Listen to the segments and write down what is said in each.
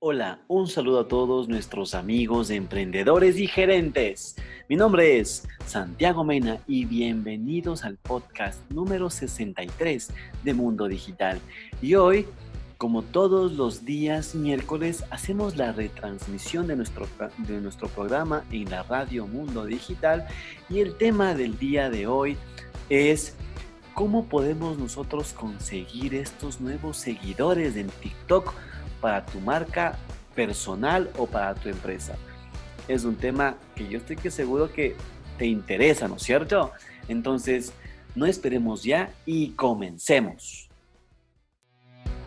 Hola, un saludo a todos nuestros amigos emprendedores y gerentes. Mi nombre es Santiago Mena y bienvenidos al podcast número 63 de Mundo Digital. Y hoy, como todos los días miércoles, hacemos la retransmisión de nuestro, de nuestro programa en la radio Mundo Digital y el tema del día de hoy es cómo podemos nosotros conseguir estos nuevos seguidores en TikTok para tu marca personal o para tu empresa. Es un tema que yo estoy que seguro que te interesa, ¿no es cierto? Entonces, no esperemos ya y comencemos.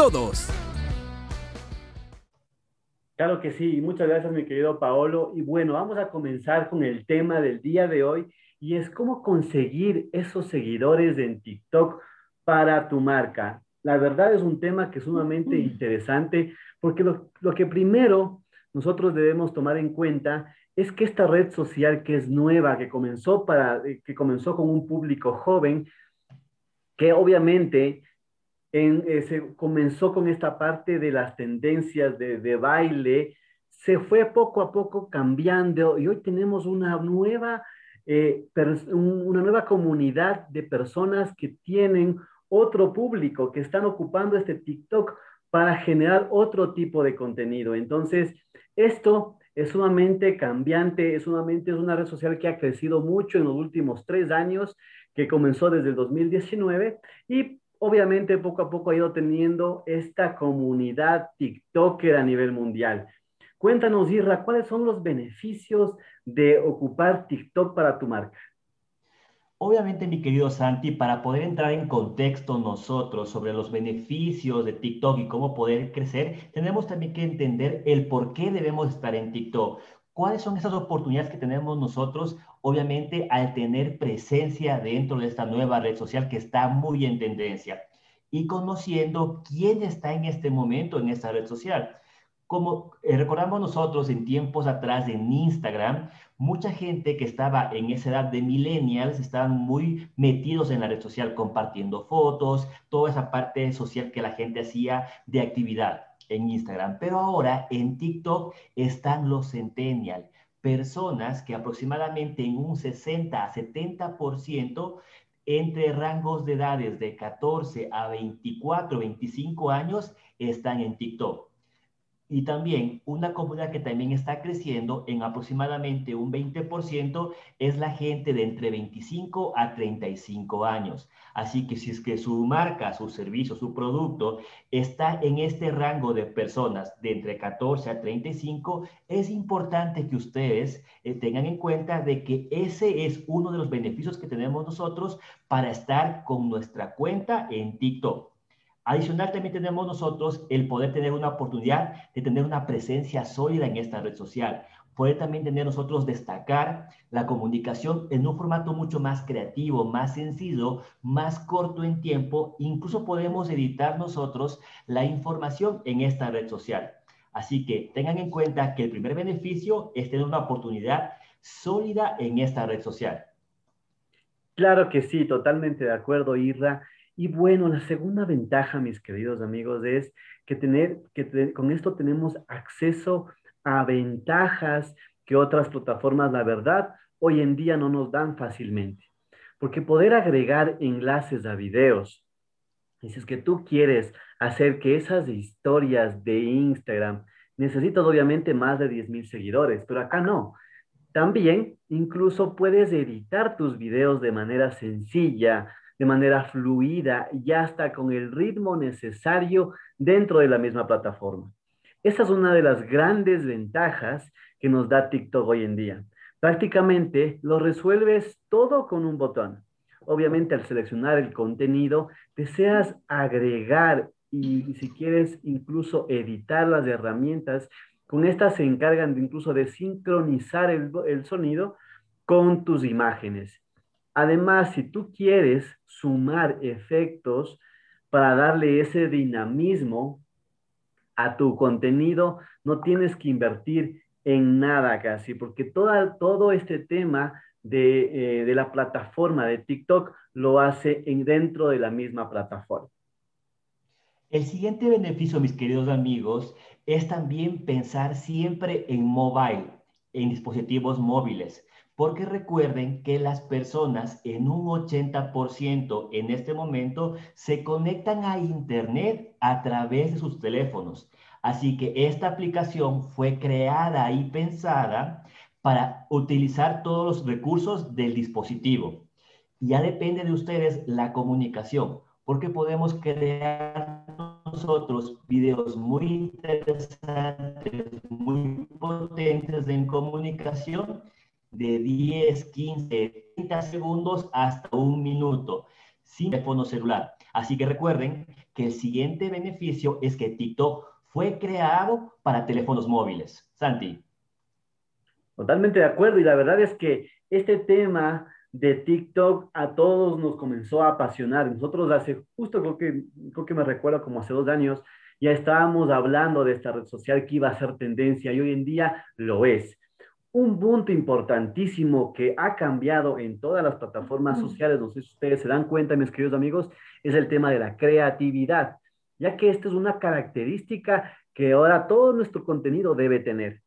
todos. Claro que sí, muchas gracias mi querido Paolo. Y bueno, vamos a comenzar con el tema del día de hoy y es cómo conseguir esos seguidores en TikTok para tu marca. La verdad es un tema que es sumamente interesante porque lo, lo que primero nosotros debemos tomar en cuenta es que esta red social que es nueva, que comenzó, para, que comenzó con un público joven, que obviamente eh, se comenzó con esta parte de las tendencias de, baile, se fue poco a poco cambiando y hoy tenemos una nueva, eh, una nueva comunidad de personas que tienen otro público, que están ocupando este TikTok para generar otro tipo de contenido. Entonces, esto es sumamente cambiante, es sumamente es una red social que ha crecido mucho en los últimos tres años, que comenzó desde el 2019 y obviamente poco a poco ha ido teniendo esta comunidad TikToker a nivel mundial. Cuéntanos, Irra, ¿cuáles son los beneficios de ocupar TikTok para tu marca? Obviamente, mi querido Santi, para poder entrar en contexto nosotros sobre los beneficios de TikTok y cómo poder crecer, tenemos también que entender el por qué debemos estar en TikTok. ¿Cuáles son esas oportunidades que tenemos nosotros, obviamente, al tener presencia dentro de esta nueva red social que está muy en tendencia? Y conociendo quién está en este momento en esta red social. Como eh, recordamos nosotros en tiempos atrás en Instagram, mucha gente que estaba en esa edad de millennials estaban muy metidos en la red social, compartiendo fotos, toda esa parte social que la gente hacía de actividad en Instagram, pero ahora en TikTok están los centennial, personas que aproximadamente en un 60 a 70% entre rangos de edades de 14 a 24, 25 años están en TikTok. Y también una comunidad que también está creciendo en aproximadamente un 20% es la gente de entre 25 a 35 años. Así que si es que su marca, su servicio, su producto está en este rango de personas de entre 14 a 35, es importante que ustedes eh, tengan en cuenta de que ese es uno de los beneficios que tenemos nosotros para estar con nuestra cuenta en TikTok. Adicional, también tenemos nosotros el poder tener una oportunidad de tener una presencia sólida en esta red social. Poder también tener nosotros destacar la comunicación en un formato mucho más creativo, más sencillo, más corto en tiempo. Incluso podemos editar nosotros la información en esta red social. Así que tengan en cuenta que el primer beneficio es tener una oportunidad sólida en esta red social. Claro que sí, totalmente de acuerdo, Irra. Y bueno, la segunda ventaja, mis queridos amigos, es que, tener, que con esto tenemos acceso a ventajas que otras plataformas, la verdad, hoy en día no nos dan fácilmente. Porque poder agregar enlaces a videos, y es que tú quieres hacer que esas historias de Instagram, necesitas obviamente más de 10 mil seguidores, pero acá no. También incluso puedes editar tus videos de manera sencilla, de manera fluida y hasta con el ritmo necesario dentro de la misma plataforma. Esa es una de las grandes ventajas que nos da TikTok hoy en día. Prácticamente lo resuelves todo con un botón. Obviamente al seleccionar el contenido, deseas agregar y si quieres incluso editar las herramientas, con estas se encargan incluso de sincronizar el, el sonido con tus imágenes. Además, si tú quieres sumar efectos para darle ese dinamismo a tu contenido, no tienes que invertir en nada casi, porque todo este tema de, eh, de, la plataforma de TikTok lo hace en, dentro de la misma plataforma. El siguiente beneficio, mis queridos amigos, es también pensar siempre en mobile, en dispositivos móviles, porque recuerden que las personas en un 80% en este momento se conectan a Internet a través de sus teléfonos. Así que esta aplicación fue creada y pensada para utilizar todos los recursos del dispositivo. Ya depende de ustedes la comunicación, porque podemos crear nosotros videos muy interesantes, muy potentes en comunicación de 10, 15, 30 segundos hasta un minuto sin teléfono celular. Así que recuerden que el siguiente beneficio es que TikTok fue creado para teléfonos móviles. Santi. Totalmente de acuerdo y la verdad es que este tema de TikTok a todos nos comenzó a apasionar. Nosotros hace, justo creo que, creo que me recuerdo como hace dos años, ya estábamos hablando de esta red social que iba a ser tendencia y hoy en día lo es. Un punto importantísimo que ha cambiado en todas las plataformas sociales, no sé si ustedes se dan cuenta, mis queridos amigos, es el tema de la creatividad, ya que esta es una característica que ahora todo nuestro contenido debe tener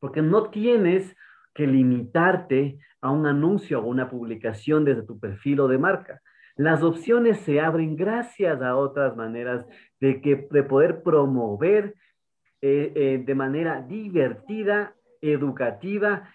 porque no tienes que limitarte a un anuncio o una publicación desde tu perfil o de marca. Las opciones se abren gracias a otras maneras de, que, de poder promover eh, eh, de manera divertida, educativa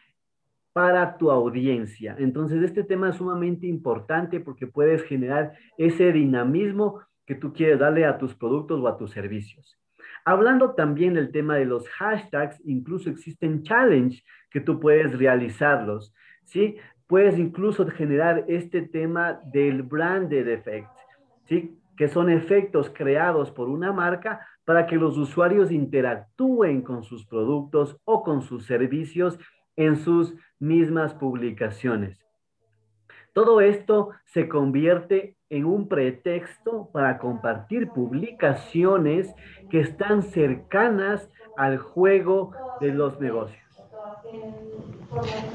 para tu audiencia. Entonces, este tema es sumamente importante porque puedes generar ese dinamismo que tú quieres darle a tus productos o a tus servicios. Hablando también del tema de los hashtags, incluso existen challenge que tú puedes realizarlos, ¿sí? Puedes incluso generar este tema del branded effect, ¿sí? Que son efectos creados por una marca para que los usuarios interactúen con sus productos o con sus servicios en sus mismas publicaciones. Todo esto se convierte en un pretexto para compartir publicaciones que están cercanas al juego de los negocios.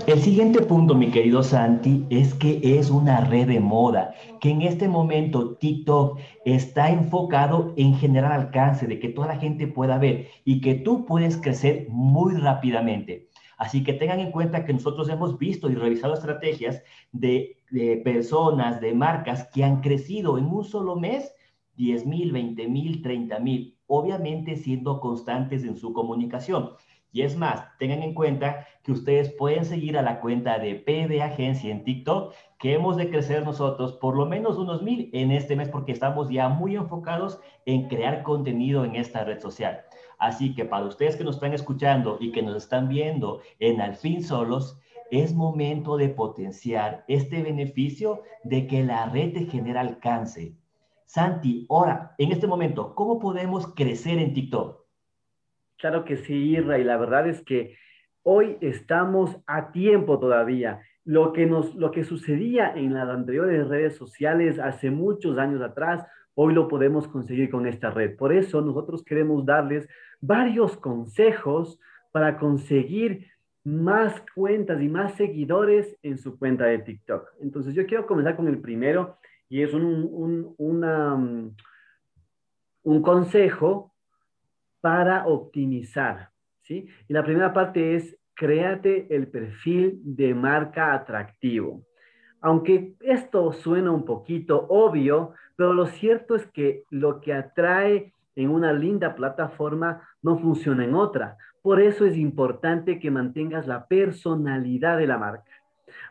El siguiente punto, mi querido Santi, es que es una red de moda, que en este momento TikTok está enfocado en generar alcance, de que toda la gente pueda ver y que tú puedes crecer muy rápidamente. Así que tengan en cuenta que nosotros hemos visto y revisado estrategias de, personas, de marcas que han crecido en un solo mes 10 mil, 20 mil, 30 mil, obviamente siendo constantes en su comunicación. Y es más, tengan en cuenta que ustedes pueden seguir a la cuenta de P de Agencia en TikTok, que hemos de crecer nosotros por lo menos unos mil en este mes porque estamos ya muy enfocados en crear contenido en esta red social. Así que para ustedes que nos están escuchando y que nos están viendo en Al fin Solos, es momento de potenciar este beneficio de que la red te genera alcance. Santi, ahora, en este momento, ¿cómo podemos crecer en TikTok? Claro que sí, Irra, y la verdad es que hoy estamos a tiempo todavía. Lo que, nos, lo que sucedía en las anteriores redes sociales hace muchos años atrás, hoy lo podemos conseguir con esta red. Por eso nosotros queremos darles varios consejos para conseguir más cuentas y más seguidores en su cuenta de TikTok. Entonces yo quiero comenzar con el primero y es un, un, un consejo para optimizar. ¿sí? Y la primera parte es créate el perfil de marca atractivo. Aunque esto suena un poquito obvio, pero lo cierto es que lo que atrae en una linda plataforma no funciona en otra. Por eso es importante que mantengas la personalidad de la marca.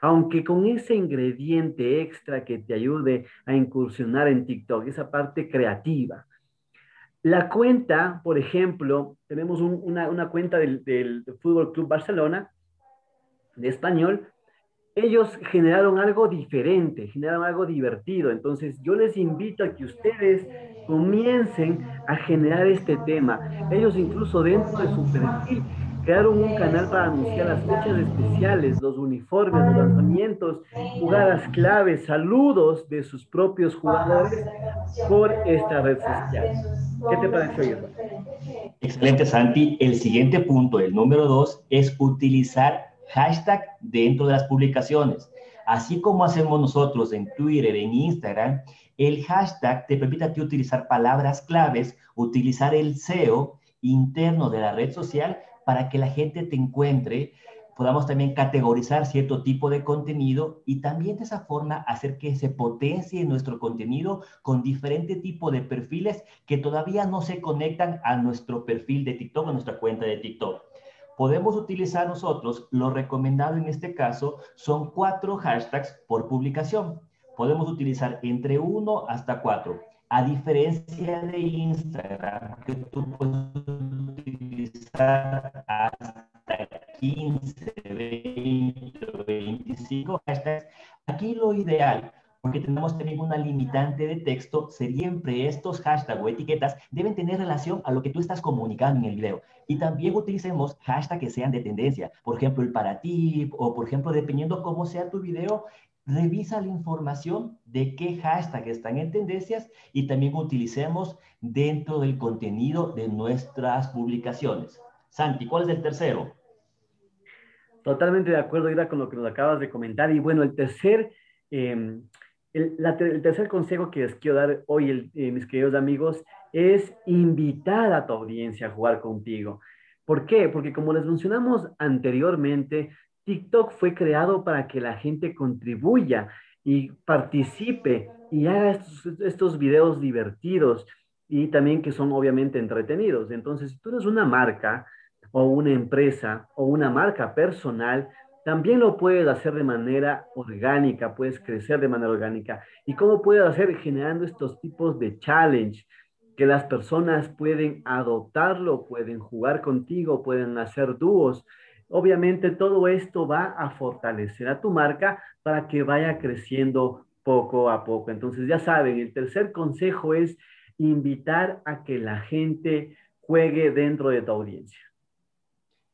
Aunque con ese ingrediente extra que te ayude a incursionar en TikTok, esa parte creativa. La cuenta, por ejemplo, tenemos una, cuenta del, del Fútbol Club Barcelona, de español, ellos generaron algo diferente, generaron algo divertido. Entonces yo les invito a que ustedes comiencen a generar este tema. Ellos incluso dentro de su perfil crearon un canal para anunciar las fechas especiales, los uniformes, los lanzamientos, jugadas claves, saludos de sus propios jugadores por esta red social. ¿Qué te pareció, Irma? Excelente, Santi. El siguiente punto, el número dos, es utilizar hashtag dentro de las publicaciones. Así como hacemos nosotros en Twitter, en Instagram, el hashtag te permite a ti utilizar palabras claves, utilizar el SEO interno de la red social para que la gente te encuentre, podamos también categorizar cierto tipo de contenido y también de esa forma hacer que se potencie nuestro contenido con diferente tipo de perfiles que todavía no se conectan a nuestro perfil de TikTok, a nuestra cuenta de TikTok podemos utilizar nosotros, lo recomendado en este caso son cuatro hashtags por publicación. Podemos utilizar entre uno hasta cuatro. A diferencia de Instagram, que tú puedes utilizar hasta 15, 20, 25 hashtags, aquí lo ideal porque tenemos también una limitante de texto, siempre estos hashtags o etiquetas deben tener relación a lo que tú estás comunicando en el video. Y también utilicemos hashtags que sean de tendencia, por ejemplo, el para ti, o por ejemplo, dependiendo cómo sea tu video, revisa la información de qué hashtag están en tendencias y también utilicemos dentro del contenido de nuestras publicaciones. Santi, ¿cuál es el tercero? Totalmente de acuerdo, Ira, con lo que nos acabas de comentar. Y bueno, el tercer eh, el, tercer consejo que les quiero dar hoy, eh, mis queridos amigos, es invitar a tu audiencia a jugar contigo. ¿Por qué? Porque como les mencionamos anteriormente, TikTok fue creado para que la gente contribuya y participe y haga estos, estos videos divertidos y también que son obviamente entretenidos. Entonces, si tú eres una marca o una empresa o una marca personal, también lo puedes hacer de manera orgánica, puedes crecer de manera orgánica. ¿Y cómo puedes hacer? Generando estos tipos de challenge que las personas pueden adoptarlo, pueden jugar contigo, pueden hacer dúos. Obviamente todo esto va a fortalecer a tu marca para que vaya creciendo poco a poco. Entonces ya saben, el tercer consejo es invitar a que la gente juegue dentro de tu audiencia.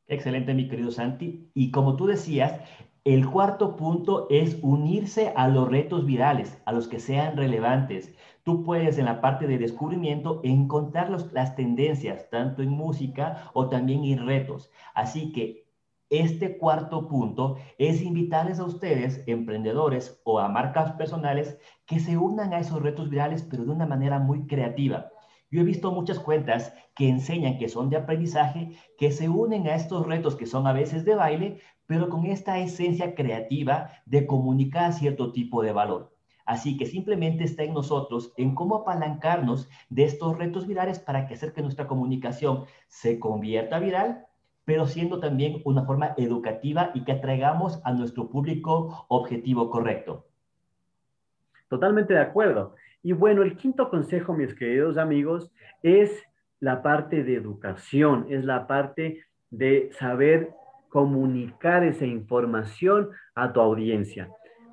Excelente, mi querido Santi. Y como tú decías, el cuarto punto es unirse a los retos virales, a los que sean relevantes. Tú puedes en la parte de descubrimiento encontrar las tendencias, tanto en música o también en retos. Así que este cuarto punto es invitarles a ustedes, emprendedores o a marcas personales, que se unan a esos retos virales, pero de una manera muy creativa. Yo he visto muchas cuentas que enseñan que son de aprendizaje, que se unen a estos retos que son a veces de baile, pero con esta esencia creativa de comunicar cierto tipo de valor. Así que simplemente está en nosotros en cómo apalancarnos de estos retos virales para que hacer que nuestra comunicación se convierta viral, pero siendo también una forma educativa y que atraigamos a nuestro público objetivo correcto. Totalmente de acuerdo. Y bueno, el quinto consejo, mis queridos amigos, es la parte de educación, es la parte de saber comunicar esa información a tu audiencia.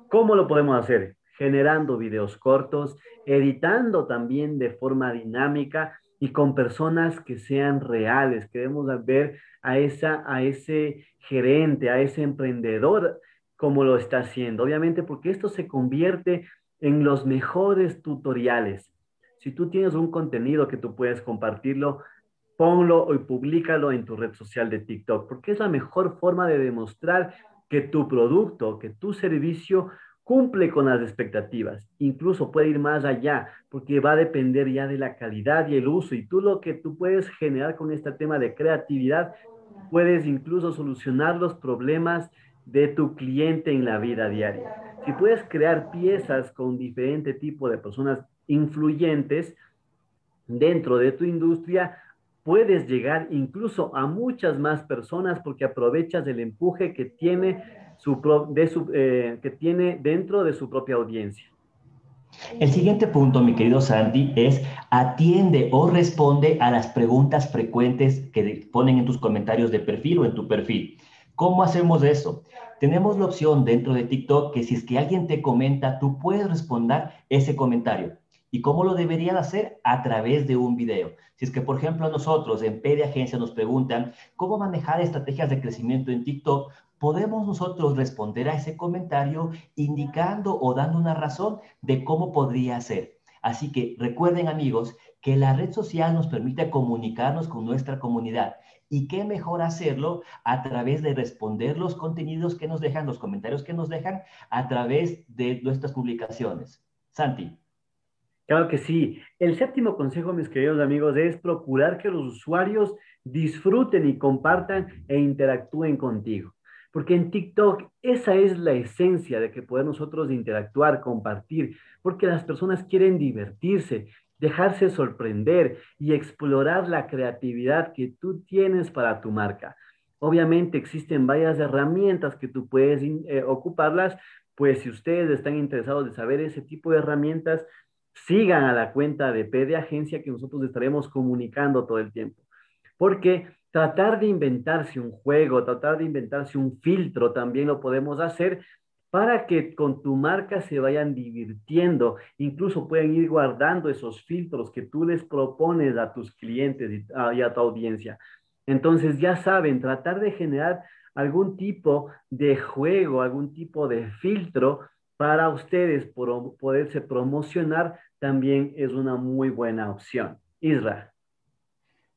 ¿Cómo lo podemos hacer? Generando videos cortos, editando también de forma dinámica y con personas que sean reales. Queremos ver a, esa, a ese gerente, a ese emprendedor como lo está haciendo. Obviamente porque esto se convierte en los mejores tutoriales. Si tú tienes un contenido que tú puedes compartirlo, ponlo y públicalo en tu red social de TikTok, porque es la mejor forma de demostrar que tu producto, que tu servicio cumple con las expectativas. Incluso puede ir más allá, porque va a depender ya de la calidad y el uso. Y tú lo que tú puedes generar con este tema de creatividad, puedes incluso solucionar los problemas de tu cliente en la vida diaria. Si puedes crear piezas con diferente tipo de personas influyentes dentro de tu industria, puedes llegar incluso a muchas más personas porque aprovechas el empuje que tiene, su, eh, que tiene dentro de su propia audiencia. El siguiente punto, mi querido Sandy, es atiende o responde a las preguntas frecuentes que ponen en tus comentarios de perfil o en tu perfil. ¿Cómo hacemos eso? Tenemos la opción dentro de TikTok que si es que alguien te comenta, tú puedes responder ese comentario. ¿Y cómo lo deberían hacer? A través de un video. Si es que, por ejemplo, a nosotros en P de Agencia nos preguntan cómo manejar estrategias de crecimiento en TikTok, podemos nosotros responder a ese comentario indicando o dando una razón de cómo podría ser. Así que recuerden amigos que la red social nos permite comunicarnos con nuestra comunidad. Y qué mejor hacerlo a través de responder los contenidos que nos dejan, los comentarios que nos dejan a través de nuestras publicaciones. Santi. Claro que sí. El séptimo consejo, mis queridos amigos, es procurar que los usuarios disfruten y compartan e interactúen contigo. Porque en TikTok esa es la esencia de que podemos nosotros interactuar, compartir, porque las personas quieren divertirse, dejarse sorprender y explorar la creatividad que tú tienes para tu marca. Obviamente existen varias herramientas que tú puedes eh, ocuparlas, pues si ustedes están interesados de saber ese tipo de herramientas, sigan a la cuenta de P Agencia que nosotros estaremos comunicando todo el tiempo. Porque tratar de inventarse un juego, tratar de inventarse un filtro, también lo podemos hacer para que con tu marca se vayan divirtiendo. Incluso pueden ir guardando esos filtros que tú les propones a tus clientes y a, tu audiencia. Entonces ya saben, tratar de generar algún tipo de juego, algún tipo de filtro para ustedes poderse promocionar también es una muy buena opción. Isra.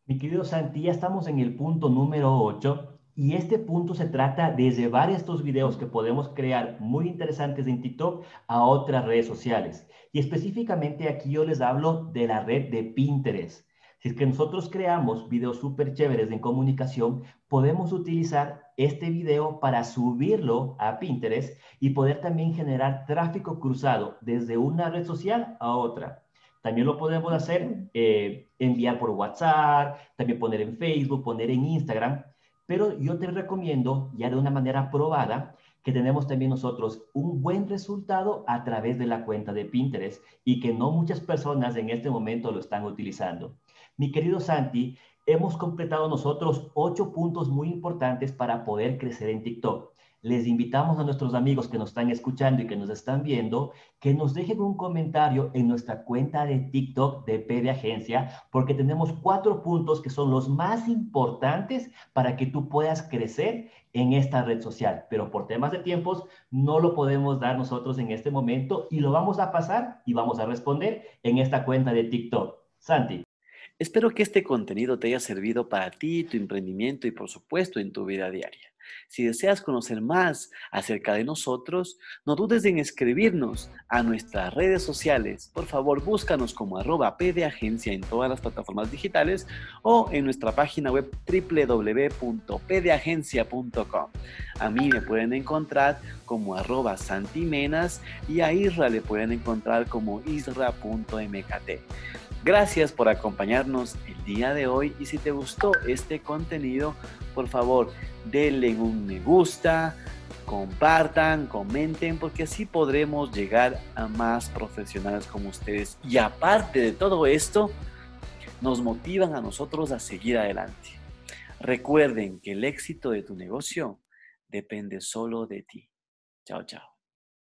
Mi querido Santi, ya estamos en el punto número 8 y este punto se trata de llevar estos videos que podemos crear muy interesantes en TikTok a otras redes sociales. Y específicamente aquí yo les hablo de la red de Pinterest. Si es que nosotros creamos videos súper chéveres en comunicación, podemos utilizar este video para subirlo a Pinterest y poder también generar tráfico cruzado desde una red social a otra. También lo podemos hacer, eh, enviar por WhatsApp, también poner en Facebook, poner en Instagram. Pero yo te recomiendo, ya de una manera probada, que tenemos también nosotros un buen resultado a través de la cuenta de Pinterest y que no muchas personas en este momento lo están utilizando. Mi querido Santi, hemos completado nosotros ocho puntos muy importantes para poder crecer en TikTok les invitamos a nuestros amigos que nos están escuchando y que nos están viendo que nos dejen un comentario en nuestra cuenta de TikTok de P Agencia, porque tenemos cuatro puntos que son los más importantes para que tú puedas crecer en esta red social. Pero por temas de tiempos no lo podemos dar nosotros en este momento y lo vamos a pasar y vamos a responder en esta cuenta de TikTok. Santi. Espero que este contenido te haya servido para ti, tu emprendimiento y por supuesto en tu vida diaria. Si deseas conocer más acerca de nosotros, no dudes en escribirnos a nuestras redes sociales. Por favor, búscanos como arroba pdagencia en todas las plataformas digitales o en nuestra página web www.pdagencia.com. A mí me pueden encontrar como arroba santimenas y a Isra le pueden encontrar como isra.mkt. Gracias por acompañarnos el día de hoy y si te gustó este contenido, por favor, denle un me gusta, compartan, comenten, porque así podremos llegar a más profesionales como ustedes. Y aparte de todo esto, nos motivan a nosotros a seguir adelante. Recuerden que el éxito de tu negocio depende solo de ti. Chao, chao.